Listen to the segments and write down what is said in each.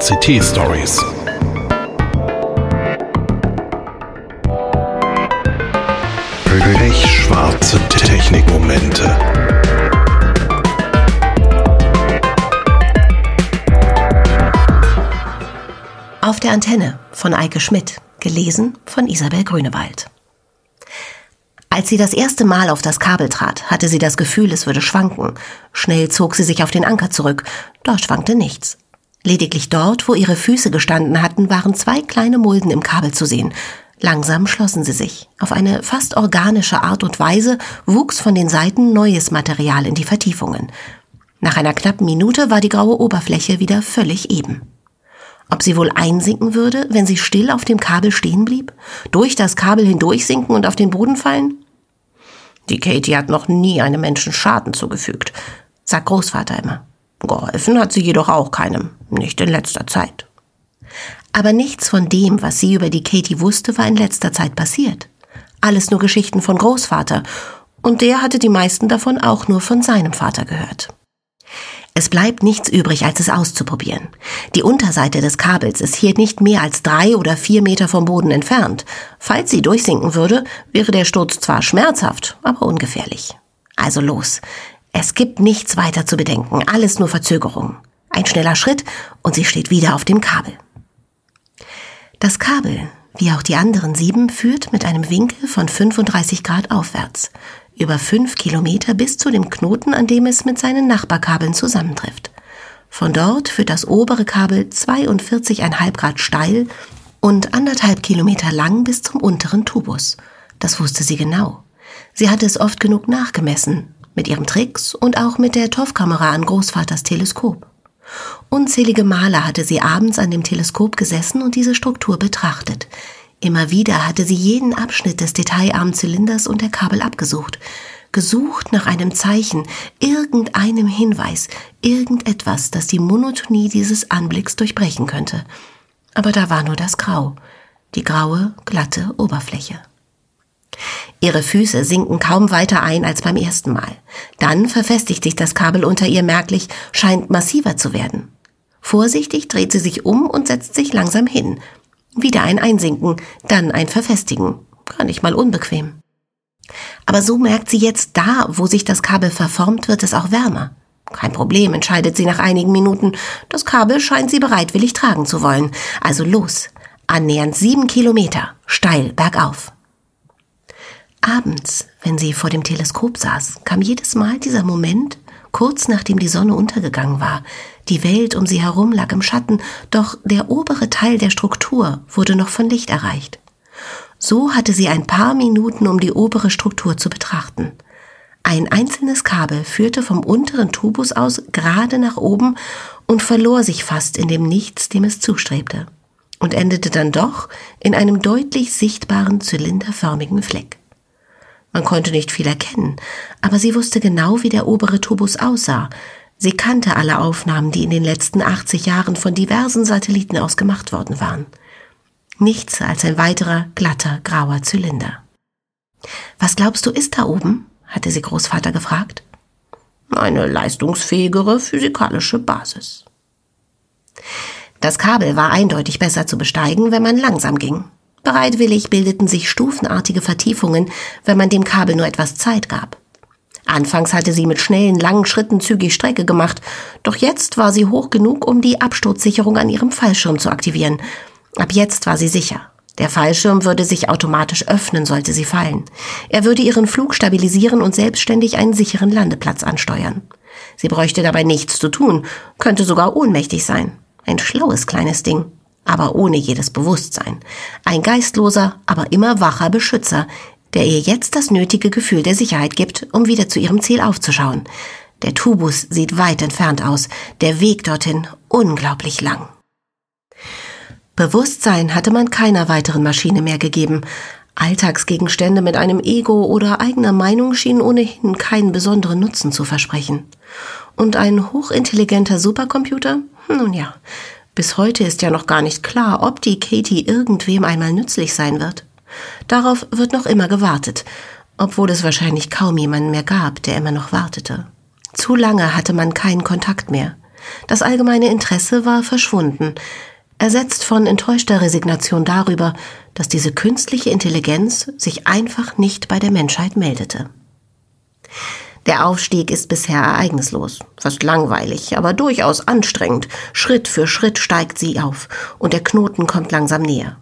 VCT Stories. Pechschwarze Technikmomente. Auf der Antenne von Eike Schmidt, gelesen von Isabel Grünewald. Als sie das erste Mal auf das Kabel trat, hatte sie das Gefühl, es würde schwanken. Schnell zog sie sich auf den Anker zurück. Dort schwankte nichts. Lediglich dort, wo ihre Füße gestanden hatten, waren zwei kleine Mulden im Kabel zu sehen. Langsam schlossen sie sich. Auf eine fast organische Art und Weise wuchs von den Seiten neues Material in die Vertiefungen. Nach einer knappen Minute war die graue Oberfläche wieder völlig eben. Ob sie wohl einsinken würde, wenn sie still auf dem Kabel stehen blieb? Durch das Kabel hindurchsinken und auf den Boden fallen? Die Katie hat noch nie einem Menschen Schaden zugefügt, sagt Großvater immer. Geholfen hat sie jedoch auch keinem, nicht in letzter Zeit. Aber nichts von dem, was sie über die Katie wusste, war in letzter Zeit passiert. Alles nur Geschichten von Großvater, und der hatte die meisten davon auch nur von seinem Vater gehört. Es bleibt nichts übrig, als es auszuprobieren. Die Unterseite des Kabels ist hier nicht mehr als drei oder vier Meter vom Boden entfernt. Falls sie durchsinken würde, wäre der Sturz zwar schmerzhaft, aber ungefährlich. Also los. Es gibt nichts weiter zu bedenken, alles nur Verzögerung. Ein schneller Schritt und sie steht wieder auf dem Kabel. Das Kabel, wie auch die anderen sieben, führt mit einem Winkel von 35 Grad aufwärts, über fünf Kilometer bis zu dem Knoten, an dem es mit seinen Nachbarkabeln zusammentrifft. Von dort führt das obere Kabel 42,5 Grad steil und anderthalb Kilometer lang bis zum unteren Tubus. Das wusste sie genau. Sie hatte es oft genug nachgemessen, mit ihrem Tricks und auch mit der TOF-Kamera an Großvaters Teleskop. Unzählige Male hatte sie abends an dem Teleskop gesessen und diese Struktur betrachtet. Immer wieder hatte sie jeden Abschnitt des detailarmen Zylinders und der Kabel abgesucht, gesucht nach einem Zeichen, irgendeinem Hinweis, irgendetwas, das die Monotonie dieses Anblicks durchbrechen könnte. Aber da war nur das Grau, die graue, glatte Oberfläche. Ihre Füße sinken kaum weiter ein als beim ersten Mal. Dann verfestigt sich das Kabel unter ihr merklich, scheint massiver zu werden. Vorsichtig dreht sie sich um und setzt sich langsam hin. Wieder ein Einsinken, dann ein Verfestigen. Gar nicht mal unbequem. Aber so merkt sie jetzt da, wo sich das Kabel verformt, wird es auch wärmer. Kein Problem, entscheidet sie nach einigen Minuten. Das Kabel scheint sie bereitwillig tragen zu wollen. Also los. Annähernd sieben Kilometer, steil bergauf. Abends, wenn sie vor dem Teleskop saß, kam jedes Mal dieser Moment, kurz nachdem die Sonne untergegangen war. Die Welt um sie herum lag im Schatten, doch der obere Teil der Struktur wurde noch von Licht erreicht. So hatte sie ein paar Minuten, um die obere Struktur zu betrachten. Ein einzelnes Kabel führte vom unteren Tubus aus gerade nach oben und verlor sich fast in dem Nichts, dem es zustrebte, und endete dann doch in einem deutlich sichtbaren zylinderförmigen Fleck. Man konnte nicht viel erkennen, aber sie wusste genau, wie der obere Tubus aussah. Sie kannte alle Aufnahmen, die in den letzten 80 Jahren von diversen Satelliten aus gemacht worden waren. Nichts als ein weiterer, glatter, grauer Zylinder. Was glaubst du ist da oben? hatte sie Großvater gefragt. Eine leistungsfähigere physikalische Basis. Das Kabel war eindeutig besser zu besteigen, wenn man langsam ging. Bereitwillig bildeten sich stufenartige Vertiefungen, wenn man dem Kabel nur etwas Zeit gab. Anfangs hatte sie mit schnellen, langen Schritten zügig Strecke gemacht, doch jetzt war sie hoch genug, um die Absturzsicherung an ihrem Fallschirm zu aktivieren. Ab jetzt war sie sicher. Der Fallschirm würde sich automatisch öffnen, sollte sie fallen. Er würde ihren Flug stabilisieren und selbstständig einen sicheren Landeplatz ansteuern. Sie bräuchte dabei nichts zu tun, könnte sogar ohnmächtig sein. Ein schlaues kleines Ding aber ohne jedes Bewusstsein. Ein geistloser, aber immer wacher Beschützer, der ihr jetzt das nötige Gefühl der Sicherheit gibt, um wieder zu ihrem Ziel aufzuschauen. Der Tubus sieht weit entfernt aus, der Weg dorthin unglaublich lang. Bewusstsein hatte man keiner weiteren Maschine mehr gegeben. Alltagsgegenstände mit einem Ego oder eigener Meinung schienen ohnehin keinen besonderen Nutzen zu versprechen. Und ein hochintelligenter Supercomputer? Nun ja, bis heute ist ja noch gar nicht klar, ob die Katie irgendwem einmal nützlich sein wird. Darauf wird noch immer gewartet, obwohl es wahrscheinlich kaum jemanden mehr gab, der immer noch wartete. Zu lange hatte man keinen Kontakt mehr. Das allgemeine Interesse war verschwunden, ersetzt von enttäuschter Resignation darüber, dass diese künstliche Intelligenz sich einfach nicht bei der Menschheit meldete. Der Aufstieg ist bisher ereignislos, fast langweilig, aber durchaus anstrengend. Schritt für Schritt steigt sie auf und der Knoten kommt langsam näher.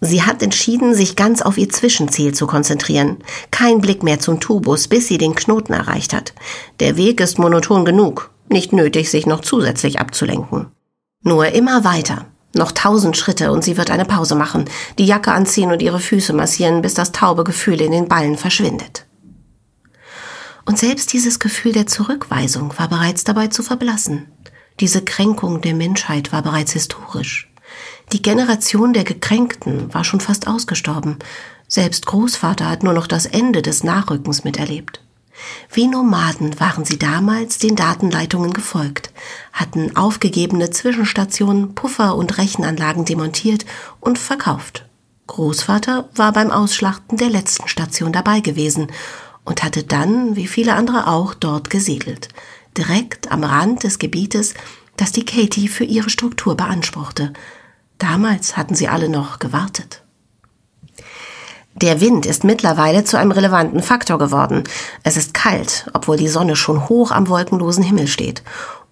Sie hat entschieden, sich ganz auf ihr Zwischenziel zu konzentrieren. Kein Blick mehr zum Tubus, bis sie den Knoten erreicht hat. Der Weg ist monoton genug, nicht nötig, sich noch zusätzlich abzulenken. Nur immer weiter. Noch tausend Schritte und sie wird eine Pause machen, die Jacke anziehen und ihre Füße massieren, bis das taube Gefühl in den Ballen verschwindet. Und selbst dieses Gefühl der Zurückweisung war bereits dabei zu verblassen. Diese Kränkung der Menschheit war bereits historisch. Die Generation der Gekränkten war schon fast ausgestorben. Selbst Großvater hat nur noch das Ende des Nachrückens miterlebt. Wie Nomaden waren sie damals den Datenleitungen gefolgt, hatten aufgegebene Zwischenstationen, Puffer und Rechenanlagen demontiert und verkauft. Großvater war beim Ausschlachten der letzten Station dabei gewesen und hatte dann, wie viele andere auch, dort gesiedelt, direkt am Rand des Gebietes, das die Katie für ihre Struktur beanspruchte. Damals hatten sie alle noch gewartet. Der Wind ist mittlerweile zu einem relevanten Faktor geworden. Es ist kalt, obwohl die Sonne schon hoch am wolkenlosen Himmel steht.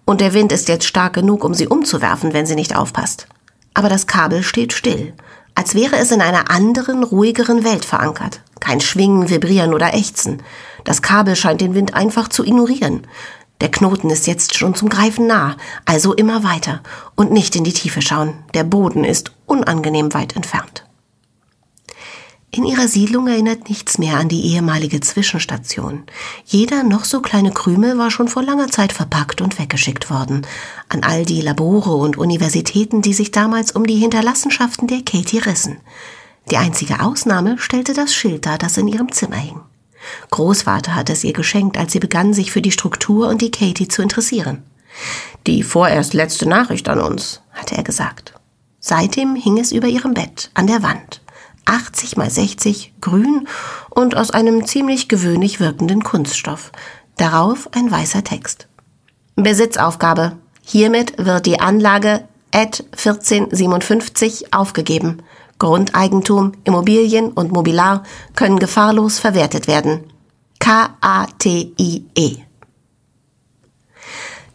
Und der Wind ist jetzt stark genug, um sie umzuwerfen, wenn sie nicht aufpasst. Aber das Kabel steht still, als wäre es in einer anderen, ruhigeren Welt verankert. Kein Schwingen, Vibrieren oder Ächzen. Das Kabel scheint den Wind einfach zu ignorieren. Der Knoten ist jetzt schon zum Greifen nah, also immer weiter und nicht in die Tiefe schauen. Der Boden ist unangenehm weit entfernt. In ihrer Siedlung erinnert nichts mehr an die ehemalige Zwischenstation. Jeder noch so kleine Krümel war schon vor langer Zeit verpackt und weggeschickt worden. An all die Labore und Universitäten, die sich damals um die Hinterlassenschaften der Katie rissen. Die einzige Ausnahme stellte das Schild dar, das in ihrem Zimmer hing. Großvater hatte es ihr geschenkt, als sie begann, sich für die Struktur und die Katie zu interessieren. Die vorerst letzte Nachricht an uns, hatte er gesagt. Seitdem hing es über ihrem Bett, an der Wand. 80 mal 60, grün und aus einem ziemlich gewöhnlich wirkenden Kunststoff. Darauf ein weißer Text. Besitzaufgabe. Hiermit wird die Anlage AD 1457 aufgegeben. Grundeigentum, Immobilien und Mobilar können gefahrlos verwertet werden. K-A-T-I-E.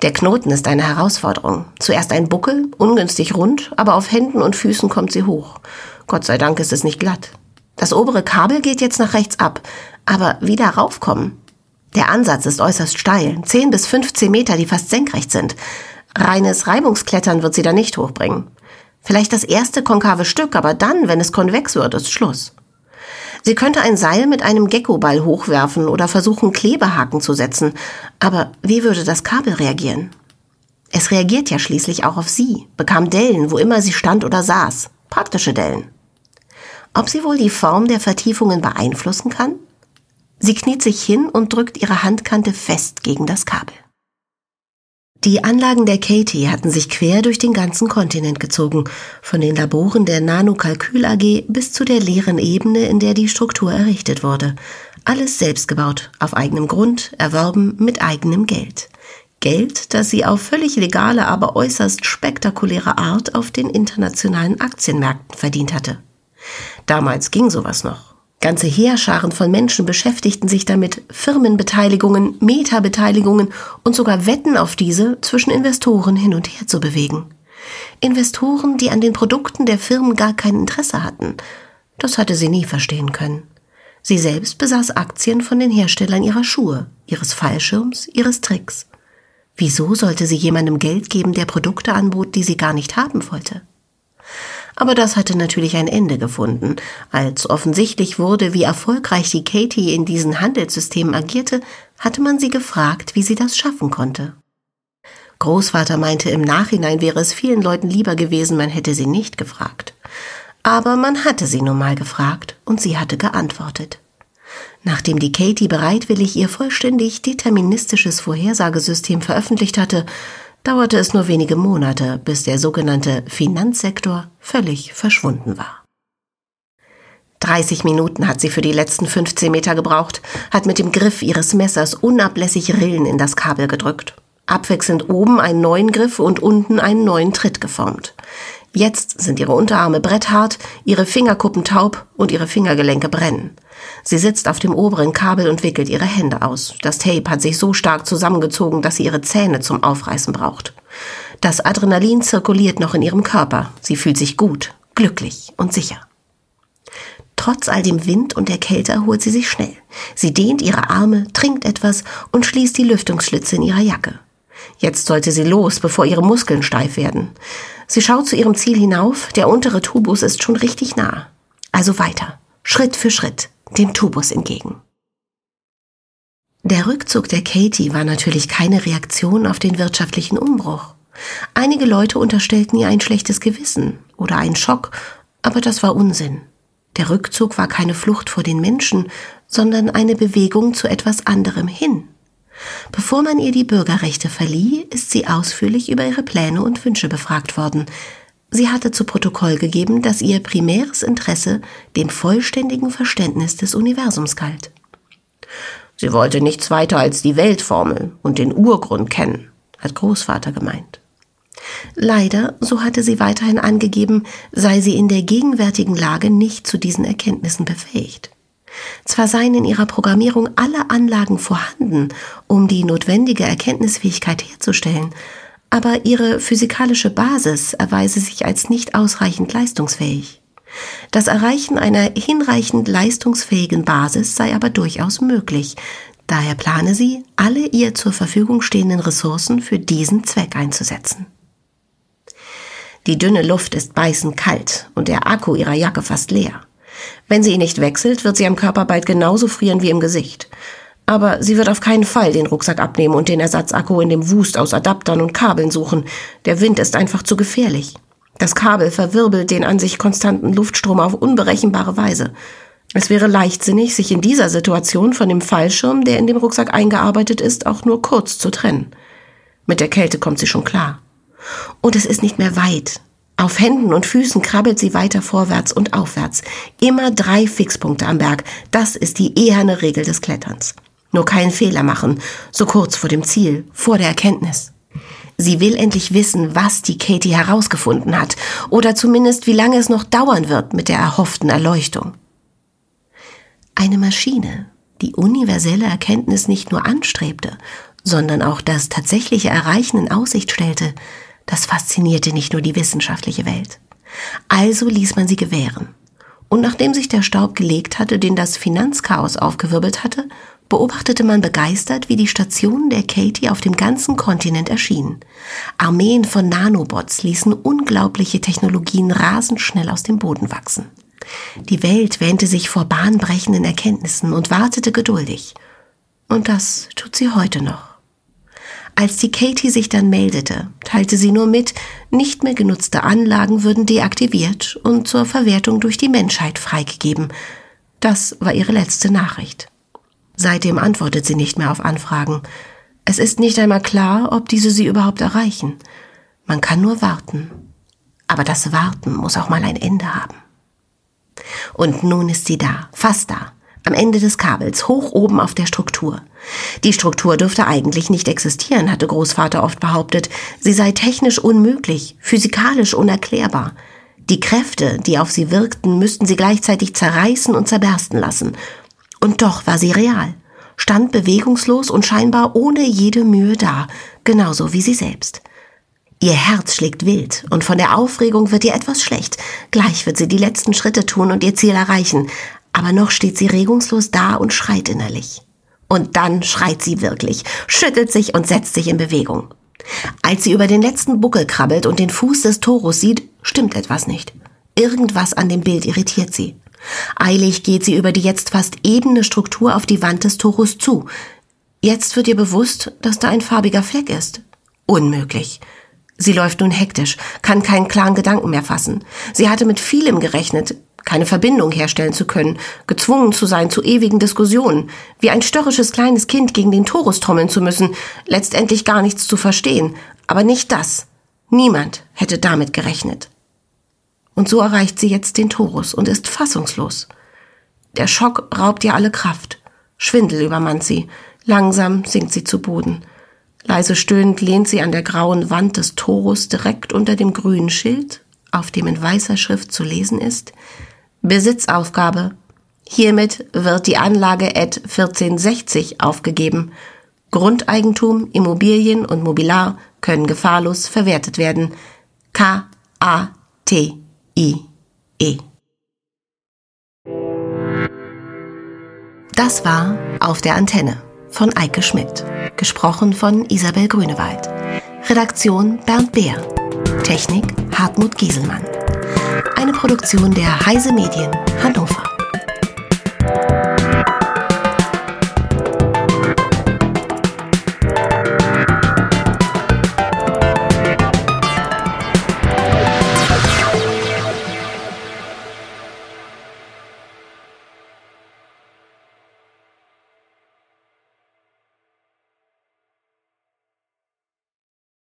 Der Knoten ist eine Herausforderung. Zuerst ein Buckel, ungünstig rund, aber auf Händen und Füßen kommt sie hoch. Gott sei Dank ist es nicht glatt. Das obere Kabel geht jetzt nach rechts ab, aber wieder raufkommen. Der Ansatz ist äußerst steil, 10 bis 15 Meter, die fast senkrecht sind. Reines Reibungsklettern wird sie da nicht hochbringen. Vielleicht das erste konkave Stück, aber dann, wenn es konvex wird, ist Schluss. Sie könnte ein Seil mit einem Geckoball hochwerfen oder versuchen, Klebehaken zu setzen. Aber wie würde das Kabel reagieren? Es reagiert ja schließlich auch auf sie, bekam Dellen, wo immer sie stand oder saß. Praktische Dellen. Ob sie wohl die Form der Vertiefungen beeinflussen kann? Sie kniet sich hin und drückt ihre Handkante fest gegen das Kabel. Die Anlagen der Katie hatten sich quer durch den ganzen Kontinent gezogen, von den Laboren der Nanokalkül AG bis zu der leeren Ebene, in der die Struktur errichtet wurde. Alles selbst gebaut, auf eigenem Grund, erworben mit eigenem Geld. Geld, das sie auf völlig legale, aber äußerst spektakuläre Art auf den internationalen Aktienmärkten verdient hatte. Damals ging sowas noch. Ganze Heerscharen von Menschen beschäftigten sich damit, Firmenbeteiligungen, Metabeteiligungen und sogar Wetten auf diese zwischen Investoren hin und her zu bewegen. Investoren, die an den Produkten der Firmen gar kein Interesse hatten. Das hatte sie nie verstehen können. Sie selbst besaß Aktien von den Herstellern ihrer Schuhe, ihres Fallschirms, ihres Tricks. Wieso sollte sie jemandem Geld geben, der Produkte anbot, die sie gar nicht haben wollte? Aber das hatte natürlich ein Ende gefunden. Als offensichtlich wurde, wie erfolgreich die Katie in diesen Handelssystemen agierte, hatte man sie gefragt, wie sie das schaffen konnte. Großvater meinte, im Nachhinein wäre es vielen Leuten lieber gewesen, man hätte sie nicht gefragt. Aber man hatte sie nun mal gefragt und sie hatte geantwortet. Nachdem die Katie bereitwillig ihr vollständig deterministisches Vorhersagesystem veröffentlicht hatte, dauerte es nur wenige Monate, bis der sogenannte Finanzsektor völlig verschwunden war. 30 Minuten hat sie für die letzten 15 Meter gebraucht, hat mit dem Griff ihres Messers unablässig Rillen in das Kabel gedrückt. abwechselnd oben einen neuen Griff und unten einen neuen Tritt geformt. Jetzt sind ihre Unterarme bretthart, ihre Fingerkuppen taub und ihre Fingergelenke brennen. Sie sitzt auf dem oberen Kabel und wickelt ihre Hände aus. Das Tape hat sich so stark zusammengezogen, dass sie ihre Zähne zum Aufreißen braucht. Das Adrenalin zirkuliert noch in ihrem Körper. Sie fühlt sich gut, glücklich und sicher. Trotz all dem Wind und der Kälte erholt sie sich schnell. Sie dehnt ihre Arme, trinkt etwas und schließt die Lüftungsschlitze in ihrer Jacke. Jetzt sollte sie los, bevor ihre Muskeln steif werden. Sie schaut zu ihrem Ziel hinauf, der untere Tubus ist schon richtig nah. Also weiter, Schritt für Schritt, dem Tubus entgegen. Der Rückzug der Katie war natürlich keine Reaktion auf den wirtschaftlichen Umbruch. Einige Leute unterstellten ihr ein schlechtes Gewissen oder einen Schock, aber das war Unsinn. Der Rückzug war keine Flucht vor den Menschen, sondern eine Bewegung zu etwas anderem hin. Bevor man ihr die Bürgerrechte verlieh, ist sie ausführlich über ihre Pläne und Wünsche befragt worden. Sie hatte zu Protokoll gegeben, dass ihr primäres Interesse dem vollständigen Verständnis des Universums galt. Sie wollte nichts weiter als die Weltformel und den Urgrund kennen, hat Großvater gemeint. Leider, so hatte sie weiterhin angegeben, sei sie in der gegenwärtigen Lage nicht zu diesen Erkenntnissen befähigt. Zwar seien in ihrer Programmierung alle Anlagen vorhanden, um die notwendige Erkenntnisfähigkeit herzustellen, aber ihre physikalische Basis erweise sich als nicht ausreichend leistungsfähig. Das Erreichen einer hinreichend leistungsfähigen Basis sei aber durchaus möglich, daher plane sie, alle ihr zur Verfügung stehenden Ressourcen für diesen Zweck einzusetzen. Die dünne Luft ist beißend kalt und der Akku ihrer Jacke fast leer. Wenn sie ihn nicht wechselt, wird sie am Körper bald genauso frieren wie im Gesicht. Aber sie wird auf keinen Fall den Rucksack abnehmen und den Ersatzakku in dem Wust aus Adaptern und Kabeln suchen. Der Wind ist einfach zu gefährlich. Das Kabel verwirbelt den an sich konstanten Luftstrom auf unberechenbare Weise. Es wäre leichtsinnig, sich in dieser Situation von dem Fallschirm, der in dem Rucksack eingearbeitet ist, auch nur kurz zu trennen. Mit der Kälte kommt sie schon klar. Und es ist nicht mehr weit. Auf Händen und Füßen krabbelt sie weiter vorwärts und aufwärts. Immer drei Fixpunkte am Berg. Das ist die eherne Regel des Kletterns. Nur keinen Fehler machen, so kurz vor dem Ziel, vor der Erkenntnis. Sie will endlich wissen, was die Katie herausgefunden hat, oder zumindest wie lange es noch dauern wird mit der erhofften Erleuchtung. Eine Maschine, die universelle Erkenntnis nicht nur anstrebte, sondern auch das tatsächliche Erreichen in Aussicht stellte, das faszinierte nicht nur die wissenschaftliche Welt. Also ließ man sie gewähren. Und nachdem sich der Staub gelegt hatte, den das Finanzchaos aufgewirbelt hatte, beobachtete man begeistert, wie die Stationen der Katie auf dem ganzen Kontinent erschienen. Armeen von Nanobots ließen unglaubliche Technologien rasend schnell aus dem Boden wachsen. Die Welt wähnte sich vor bahnbrechenden Erkenntnissen und wartete geduldig. Und das tut sie heute noch. Als die Katie sich dann meldete, teilte sie nur mit, nicht mehr genutzte Anlagen würden deaktiviert und zur Verwertung durch die Menschheit freigegeben. Das war ihre letzte Nachricht. Seitdem antwortet sie nicht mehr auf Anfragen. Es ist nicht einmal klar, ob diese sie überhaupt erreichen. Man kann nur warten. Aber das Warten muss auch mal ein Ende haben. Und nun ist sie da, fast da, am Ende des Kabels, hoch oben auf der Struktur. Die Struktur dürfte eigentlich nicht existieren, hatte Großvater oft behauptet. Sie sei technisch unmöglich, physikalisch unerklärbar. Die Kräfte, die auf sie wirkten, müssten sie gleichzeitig zerreißen und zerbersten lassen. Und doch war sie real, stand bewegungslos und scheinbar ohne jede Mühe da, genauso wie sie selbst. Ihr Herz schlägt wild und von der Aufregung wird ihr etwas schlecht. Gleich wird sie die letzten Schritte tun und ihr Ziel erreichen. Aber noch steht sie regungslos da und schreit innerlich. Und dann schreit sie wirklich, schüttelt sich und setzt sich in Bewegung. Als sie über den letzten Buckel krabbelt und den Fuß des Torus sieht, stimmt etwas nicht. Irgendwas an dem Bild irritiert sie. Eilig geht sie über die jetzt fast ebene Struktur auf die Wand des Torus zu. Jetzt wird ihr bewusst, dass da ein farbiger Fleck ist. Unmöglich. Sie läuft nun hektisch, kann keinen klaren Gedanken mehr fassen. Sie hatte mit vielem gerechnet, keine Verbindung herstellen zu können, gezwungen zu sein zu ewigen Diskussionen, wie ein störrisches kleines Kind gegen den Torus trommeln zu müssen, letztendlich gar nichts zu verstehen, aber nicht das. Niemand hätte damit gerechnet. Und so erreicht sie jetzt den Torus und ist fassungslos. Der Schock raubt ihr alle Kraft. Schwindel übermannt sie. Langsam sinkt sie zu Boden. Leise stöhnend lehnt sie an der grauen Wand des Torus direkt unter dem grünen Schild, auf dem in weißer Schrift zu lesen ist Besitzaufgabe. Hiermit wird die Anlage ED 1460 aufgegeben. Grundeigentum, Immobilien und Mobilar können gefahrlos verwertet werden. K A T I E. Das war Auf der Antenne von Eike Schmidt, gesprochen von Isabel Grünewald. Redaktion Bernd Beer. Technik Hartmut Gieselmann. Eine Produktion der Heise Medien Hannover.